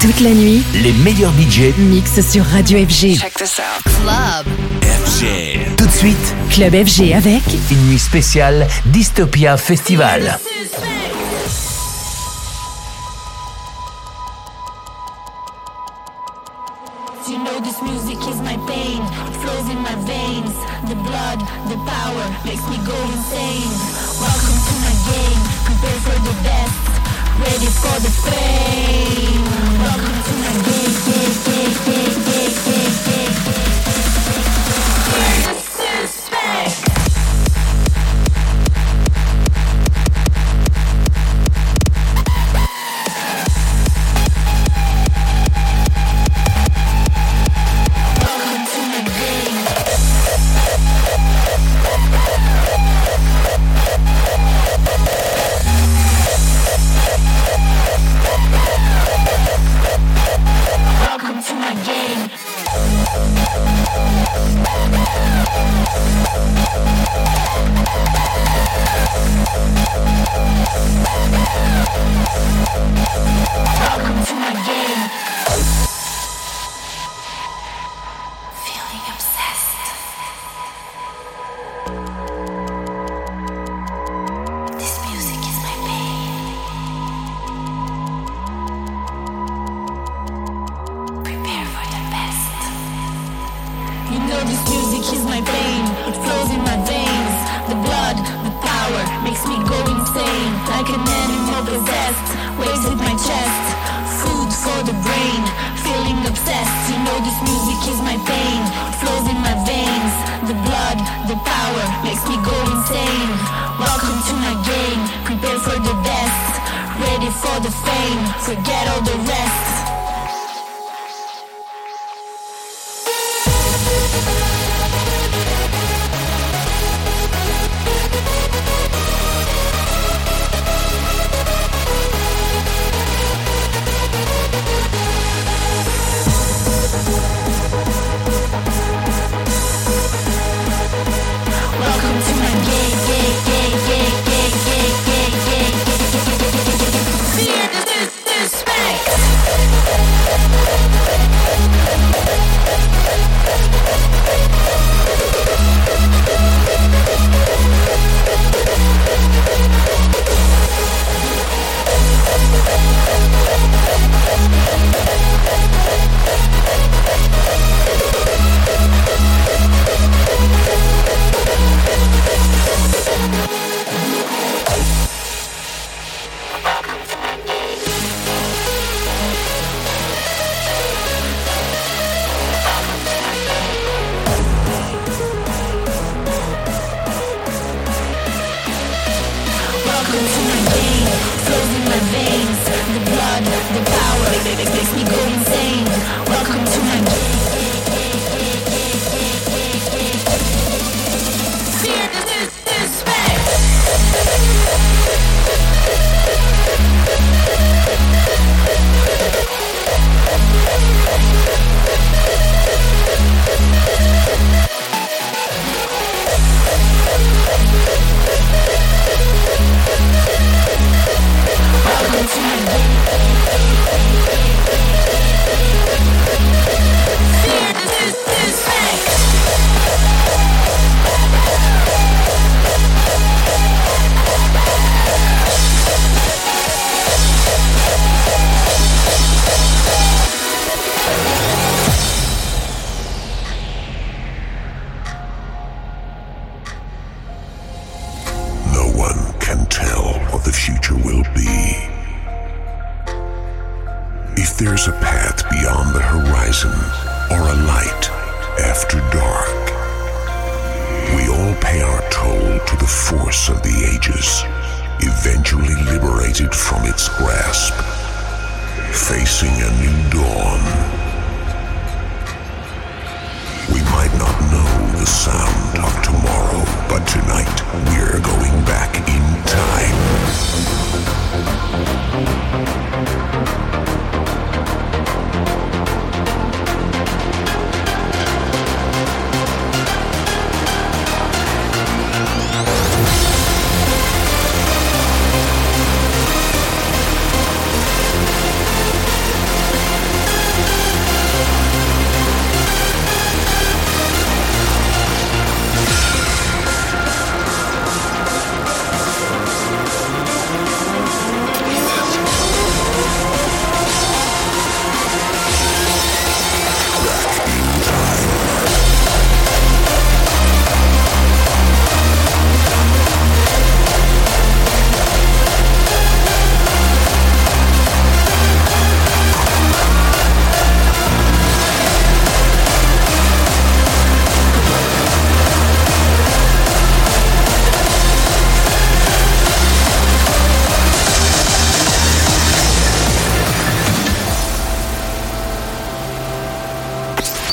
Toute la nuit, les meilleurs budgets mixent sur Radio FG. Check this out. Club FG. Tout de suite, Club FG avec une nuit spéciale Dystopia Festival. You know this music is my pain, flows in my veins. The blood, the power makes me go insane. Welcome to my game, prepare for the best, ready for the fame. the power makes me go insane. Welcome to my game, prepare for the best, ready for the fame, forget all the rest.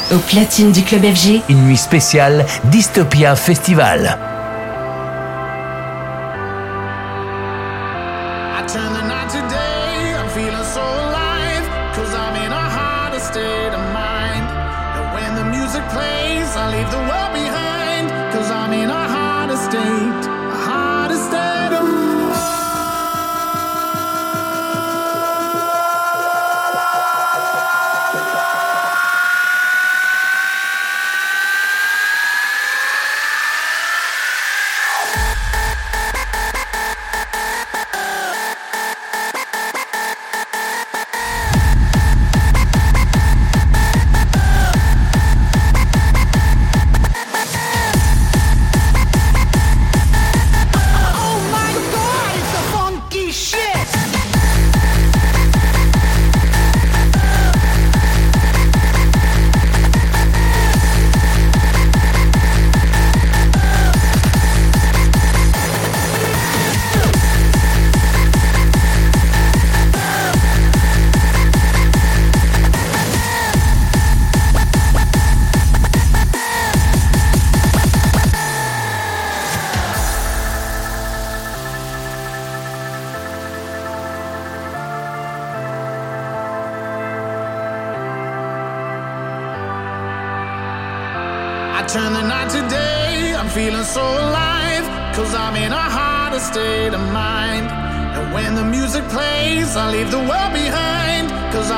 Au platine du club FG. Une nuit spéciale Dystopia Festival.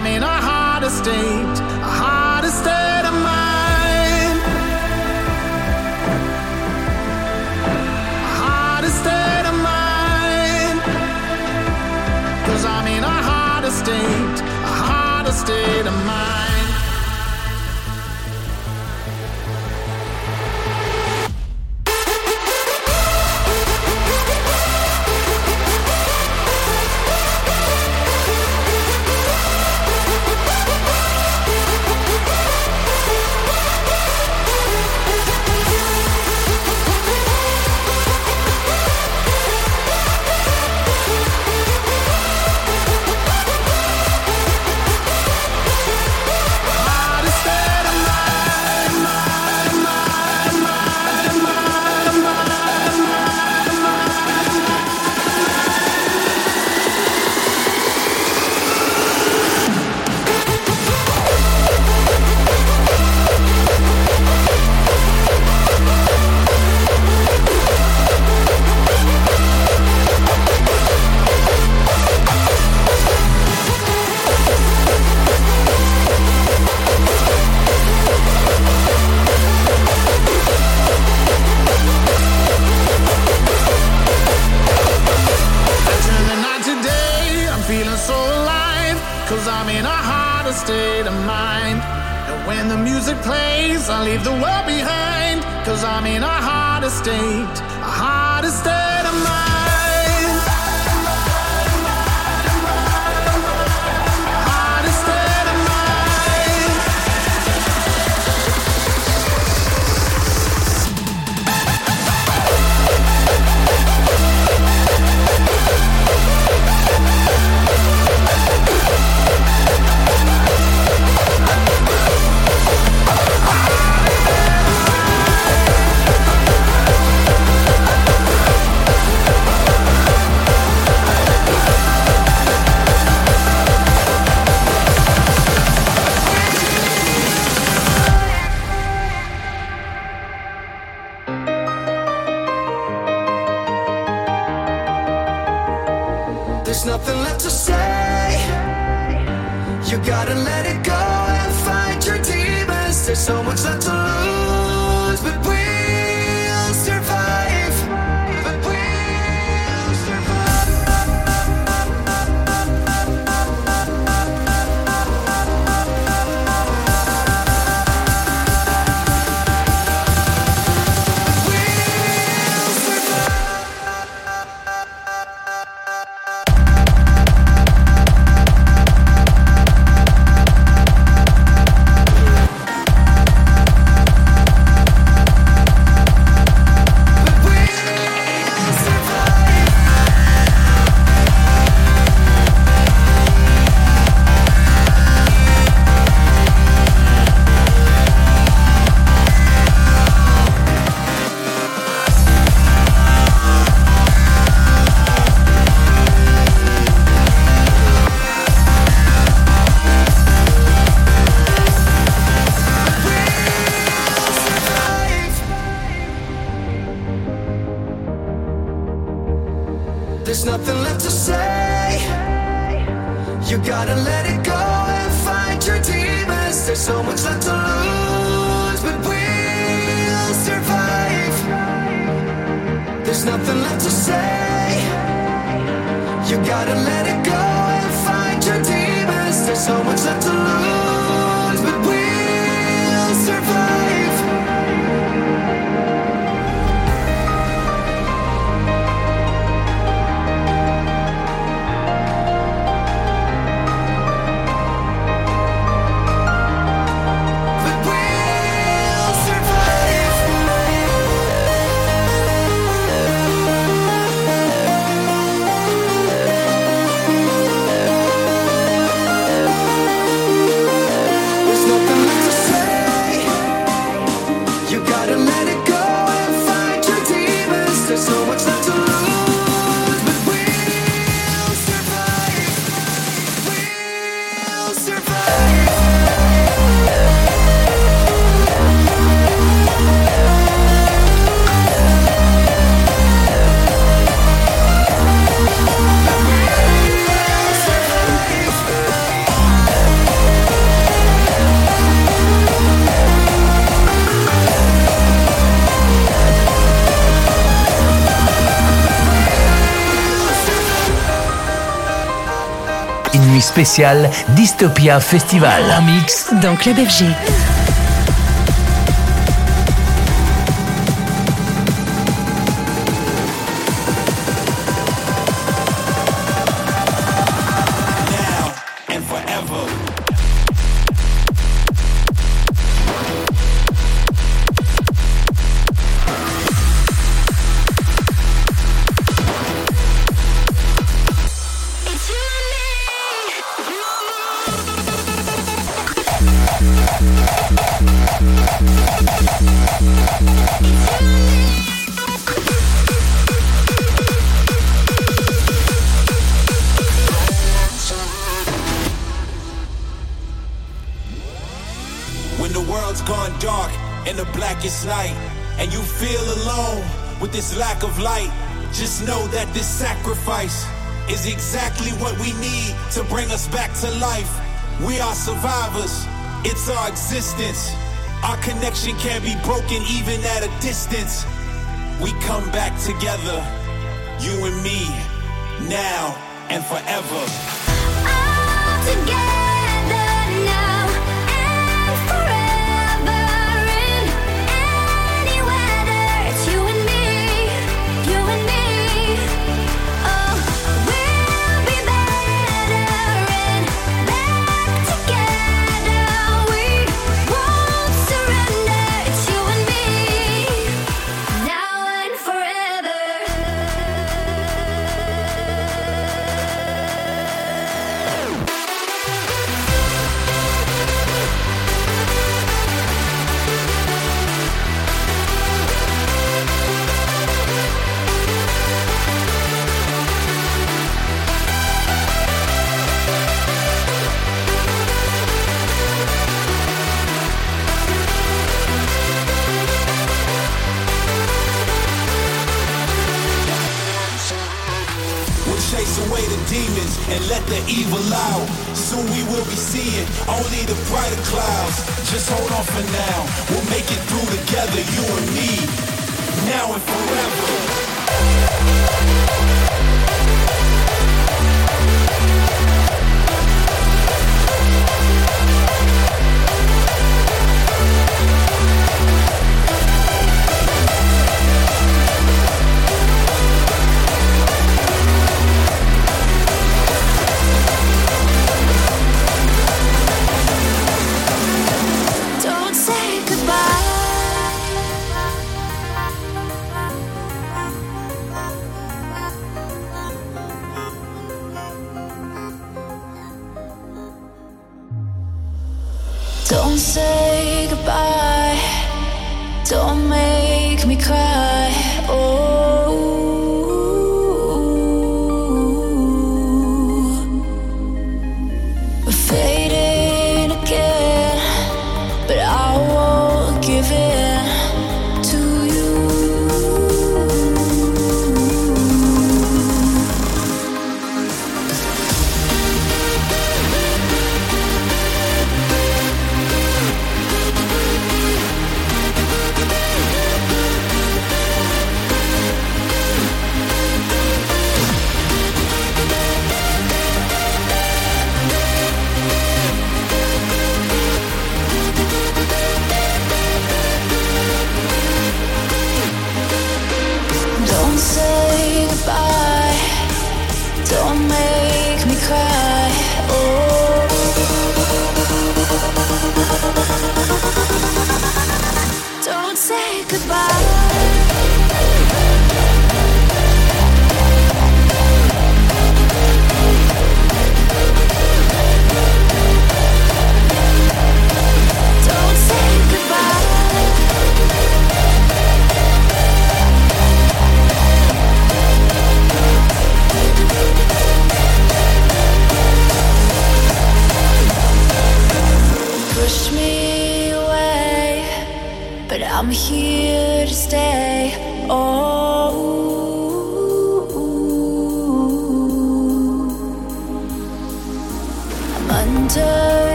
I'm in a hard state. So much left to lose, but we'll survive. There's nothing left to say. You gotta let it go and fight your demons. There's so much left to lose, Nuit spéciale Dystopia Festival. En mix dans Club FG. This lack of light, just know that this sacrifice is exactly what we need to bring us back to life. We are survivors, it's our existence. Our connection can't be broken even at a distance. We come back together, you and me, now and forever. All together be seeing only the brighter clouds. Just hold on for now. We'll make it through together, you and me. Now and forever.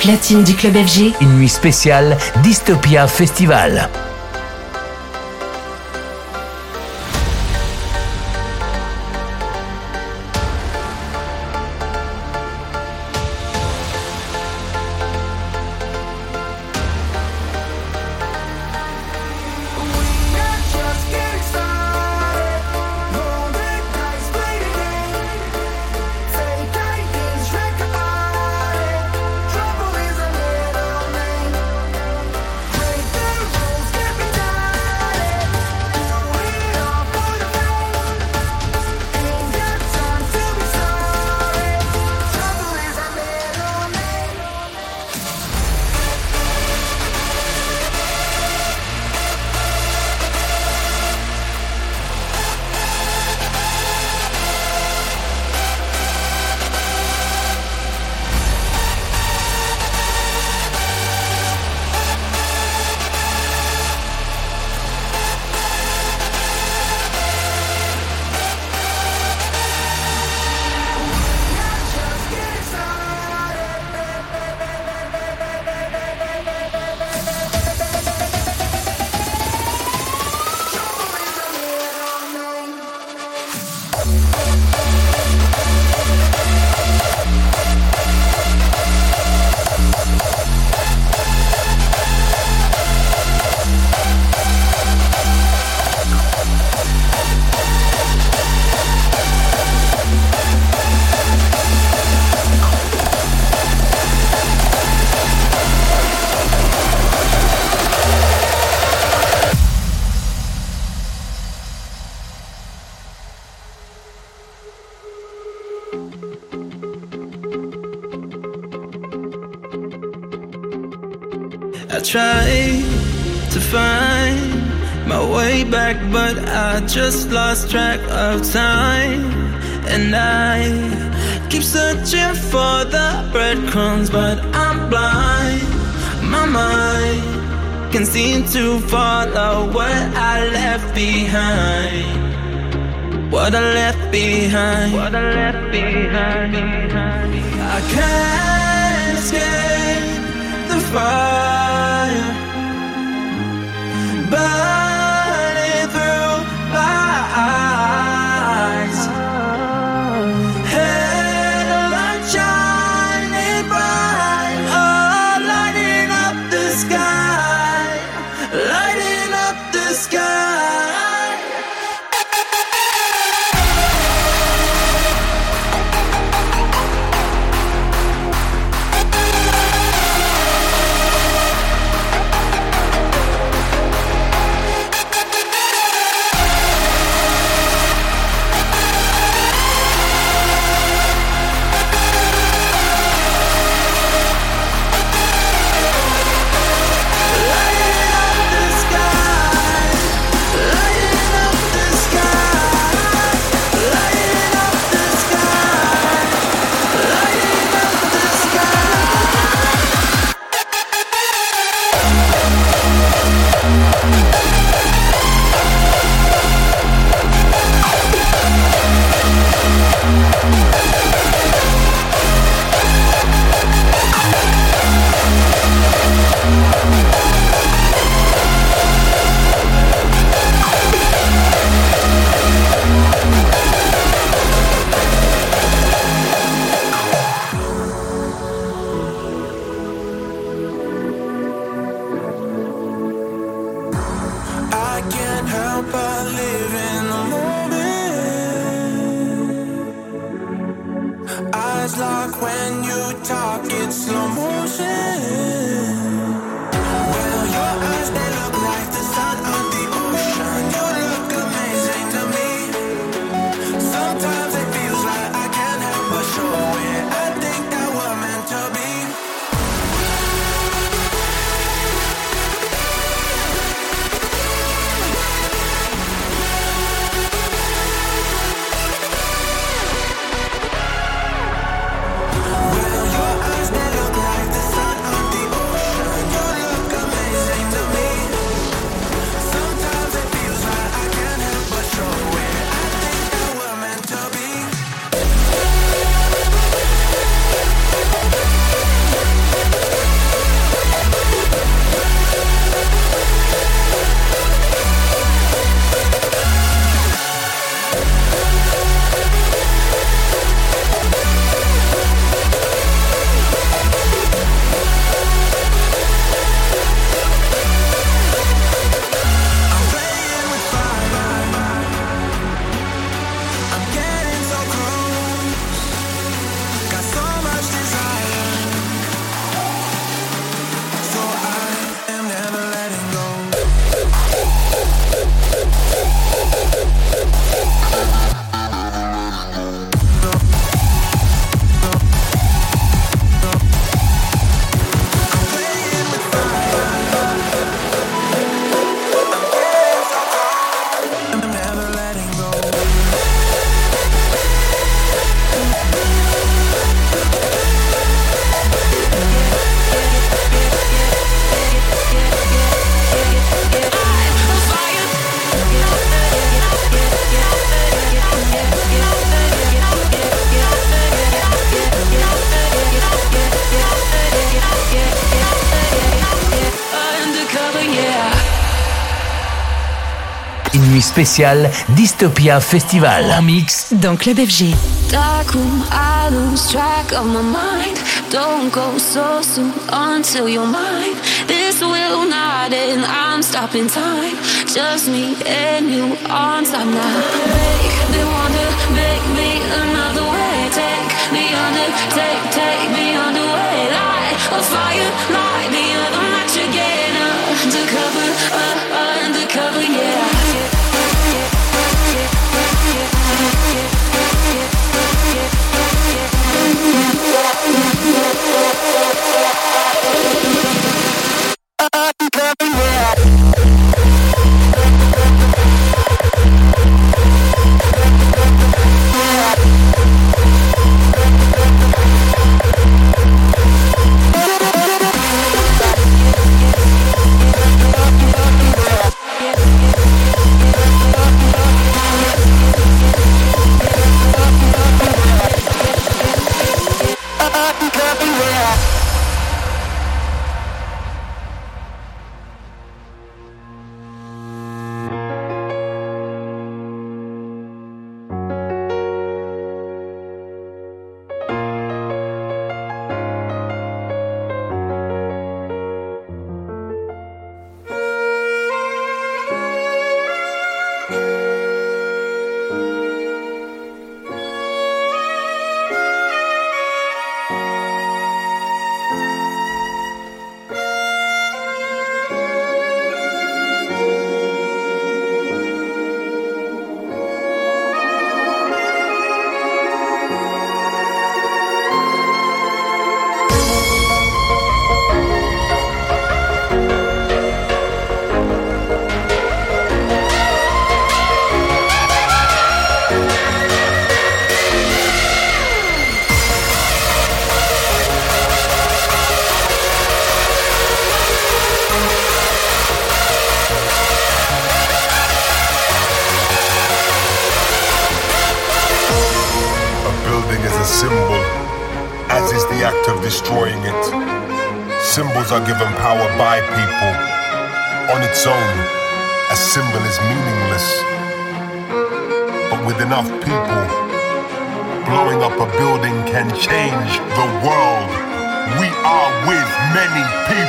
Platine du club FG, une nuit spéciale Dystopia Festival. Just lost track of time And I keep searching for the breadcrumbs But I'm blind. My mind can seem to follow what I left behind. What I left behind. What I left behind. I can't escape the fire. But can't help but live in the moment. Eyes lock when you talk, it's slow motion. Spéciale Dystopia Festival. En mix Dans Club FG. Dark room, I lose track of my mind. Don't go so soon until you're mine. This will not end, I'm stopping time. Just me and you on time now. Make me wonder, make me another way. Take me under, take, take me underway. Light a fire, light the other match again. Undercover, uh, undercover, yeah.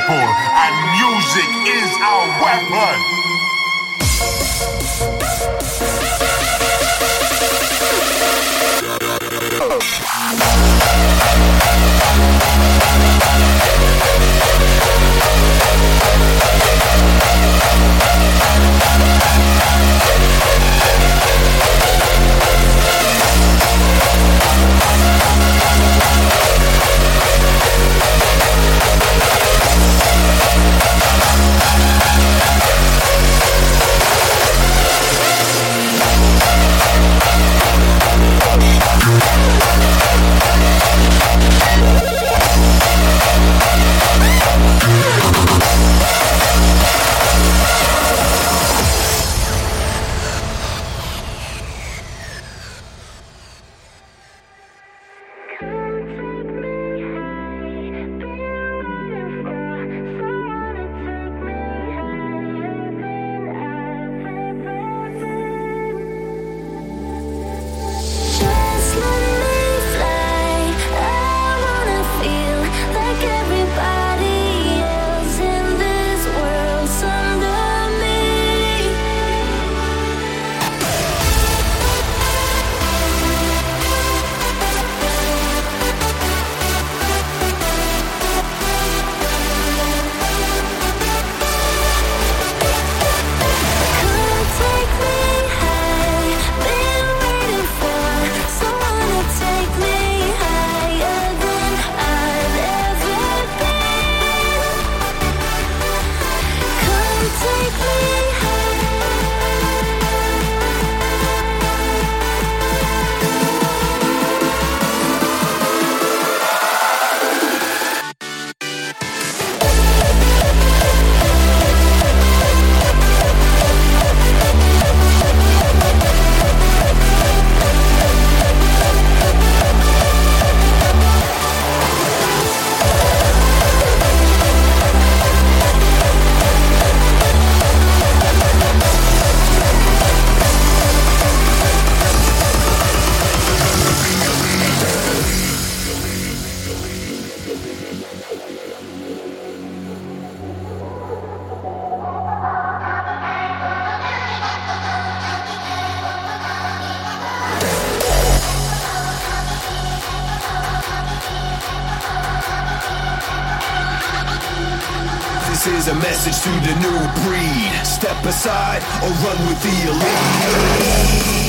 people, and music is our weapon. Thank you. This is a message to the new breed. Step aside or run with the elite.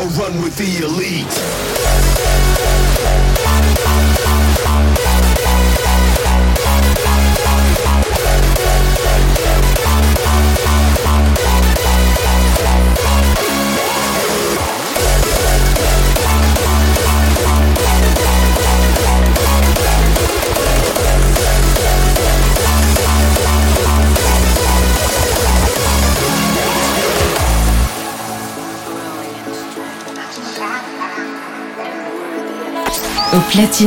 or run with the elite.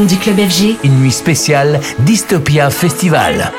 Du club. Une nuit spéciale Dystopia Festival.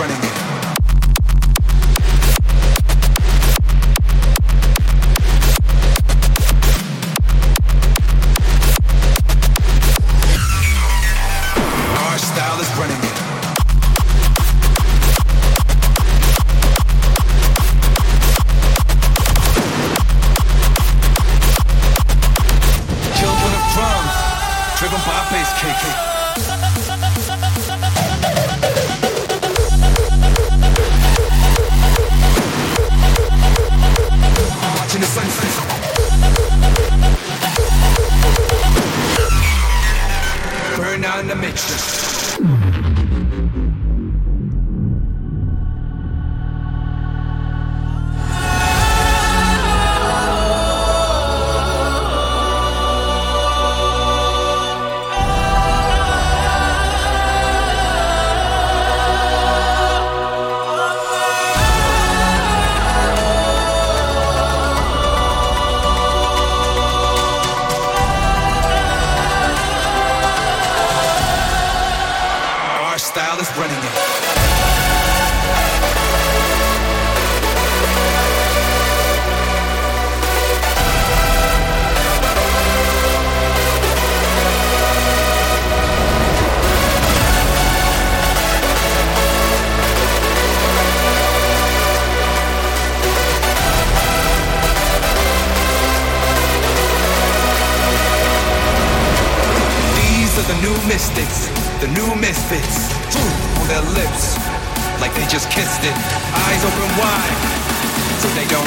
running.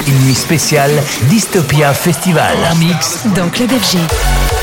Une nuit spéciale, Dystopia Festival. un mix dans Club FG.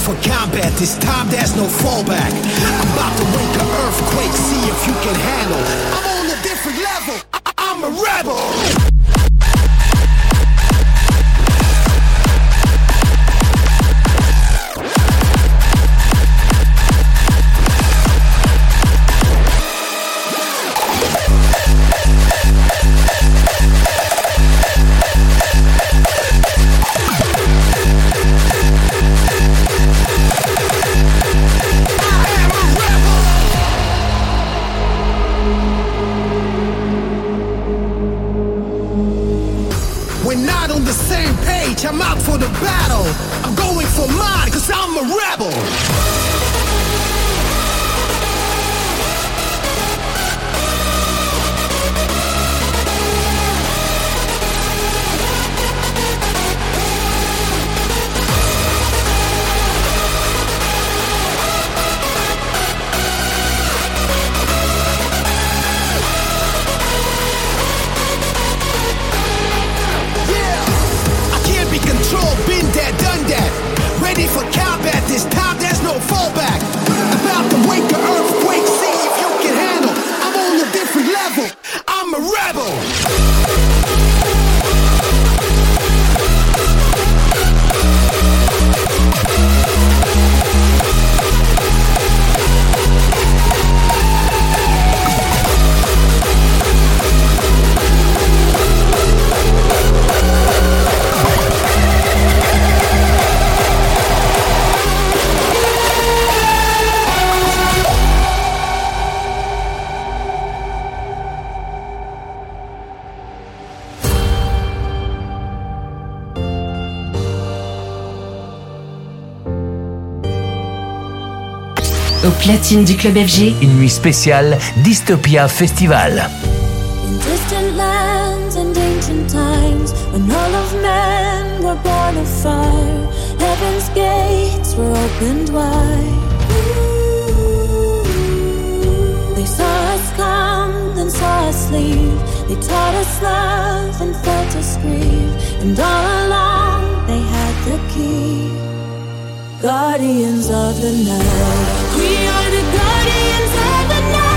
For combat, this time there's no fallback. I'm about to wake an earthquake, see if you can handle. I'm on a different level, I- I'm a rebel. Platine du club FG, une nuit spéciale Dystopia Festival. In distant lands and ancient times, when all of men were born of fire, heaven's gates were opened wide. They saw us come, then saw us leave. They taught us love and felt us grieve. And all along they had the key. Guardians of the night. We are the guardians of the night.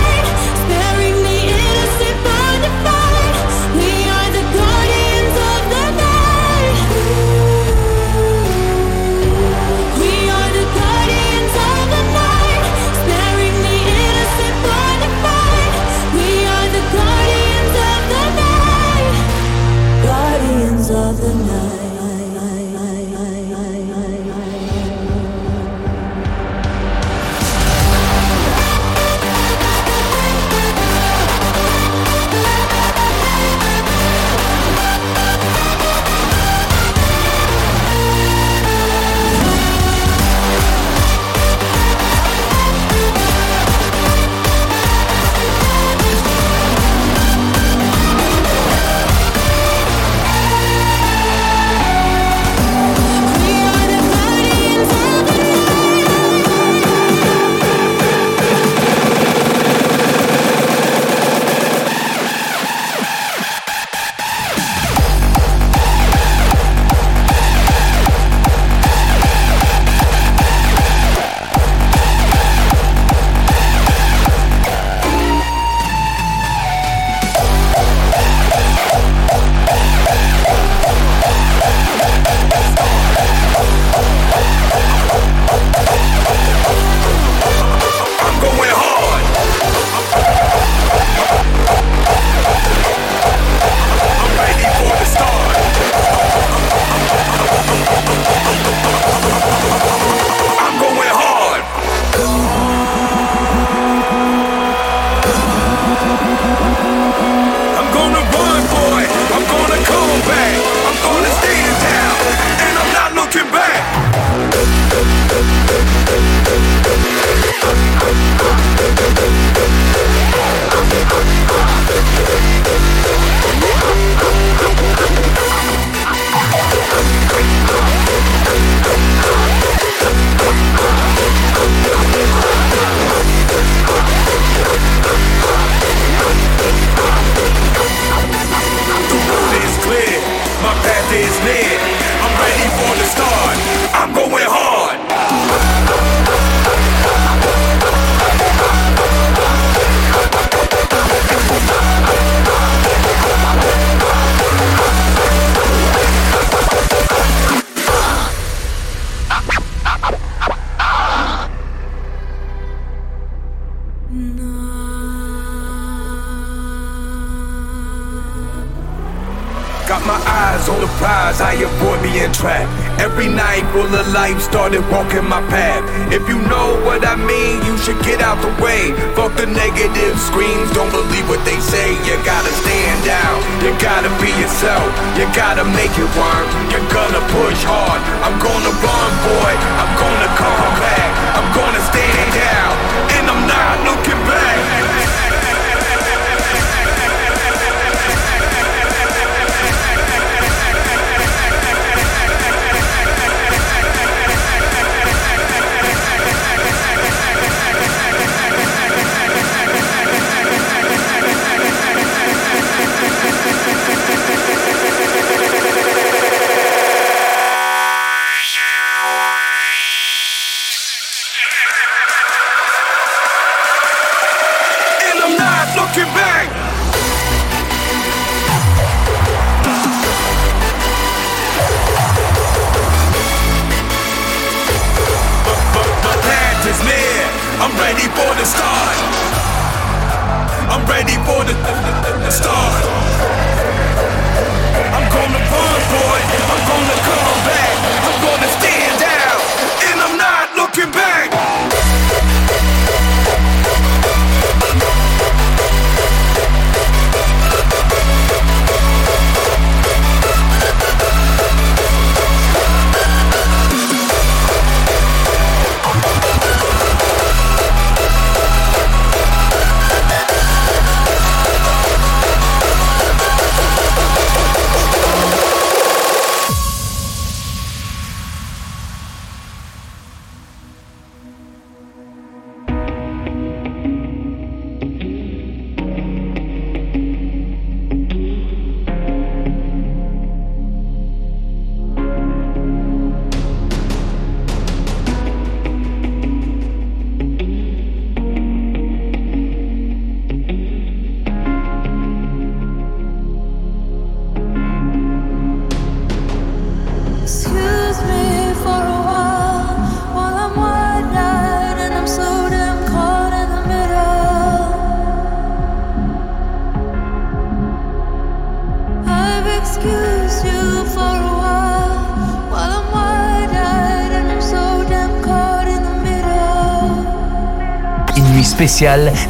Got my eyes on the prize, I avoid being trapped. Every night full of life started walking my path. If you know what I mean, you should get out the way. Fuck the negative screams, don't believe what they say. You gotta stand out, you gotta be yourself, you gotta make it work. You're gonna push hard. I'm gonna run, boy. I'm gonna come back. I'm gonna stand out,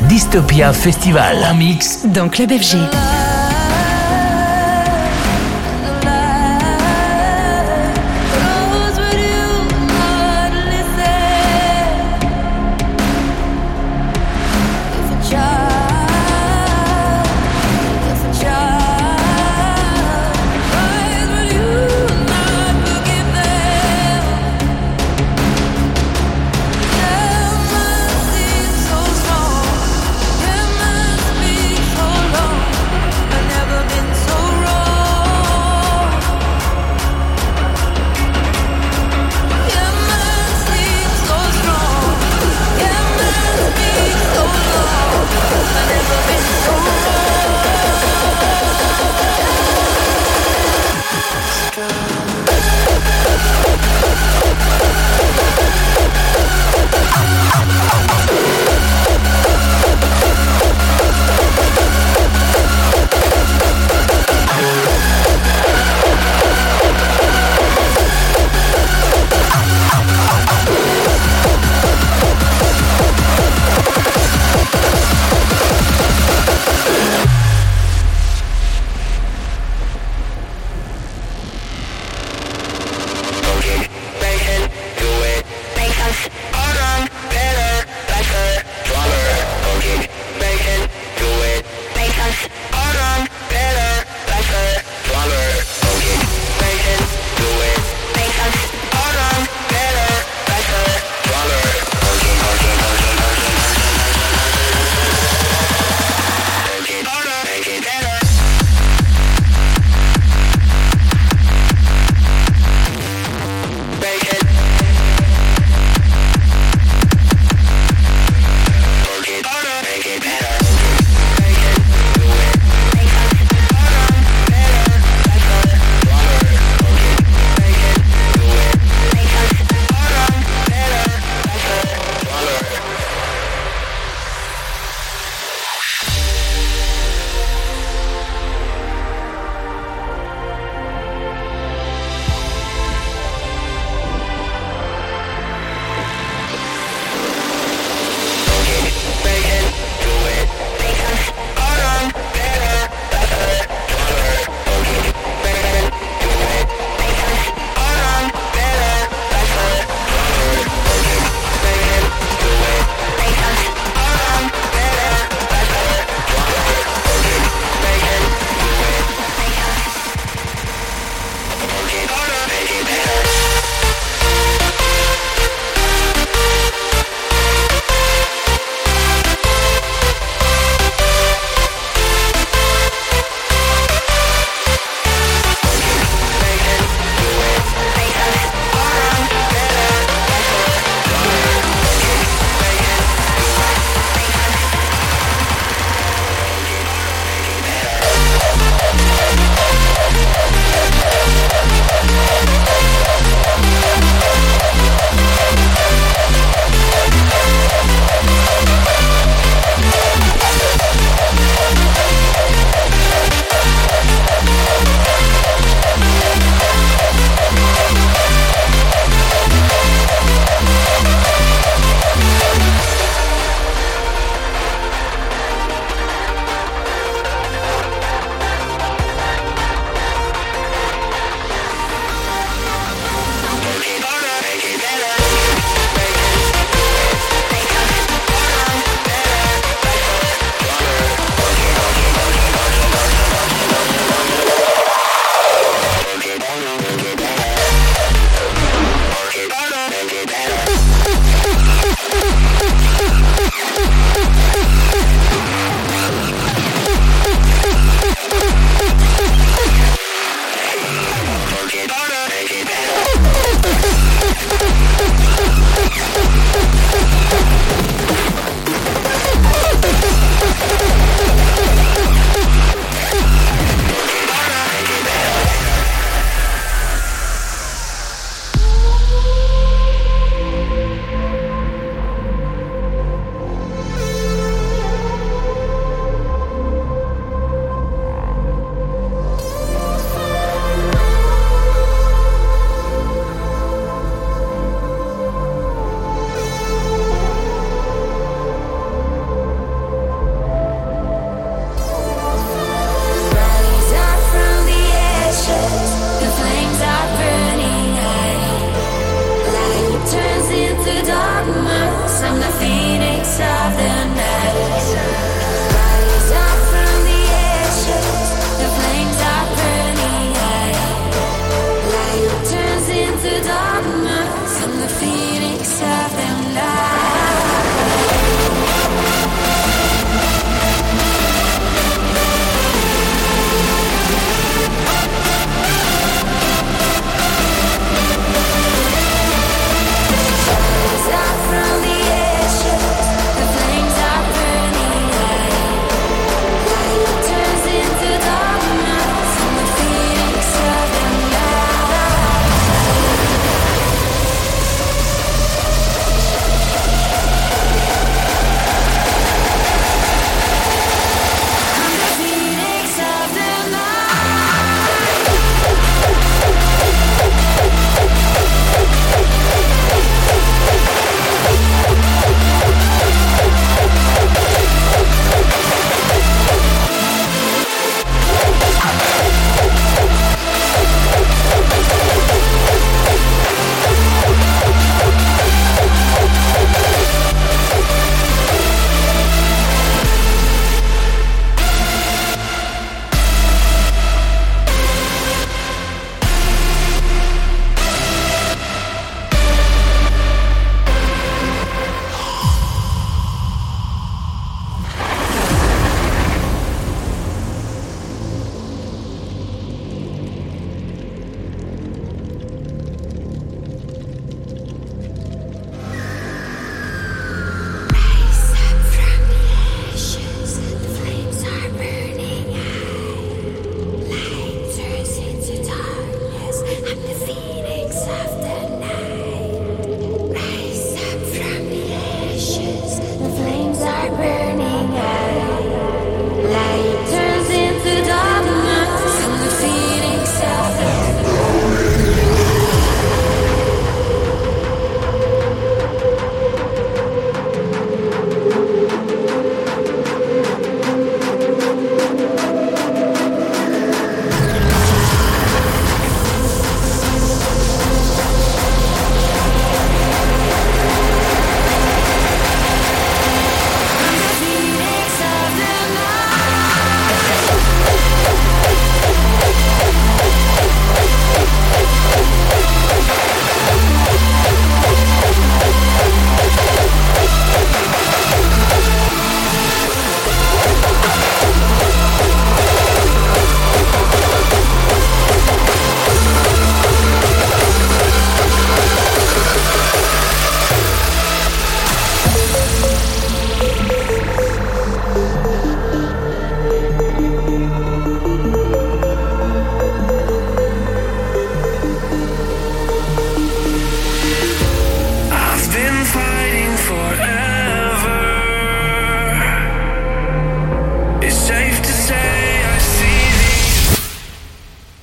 Dystopia Festival. En mix dans Club FG.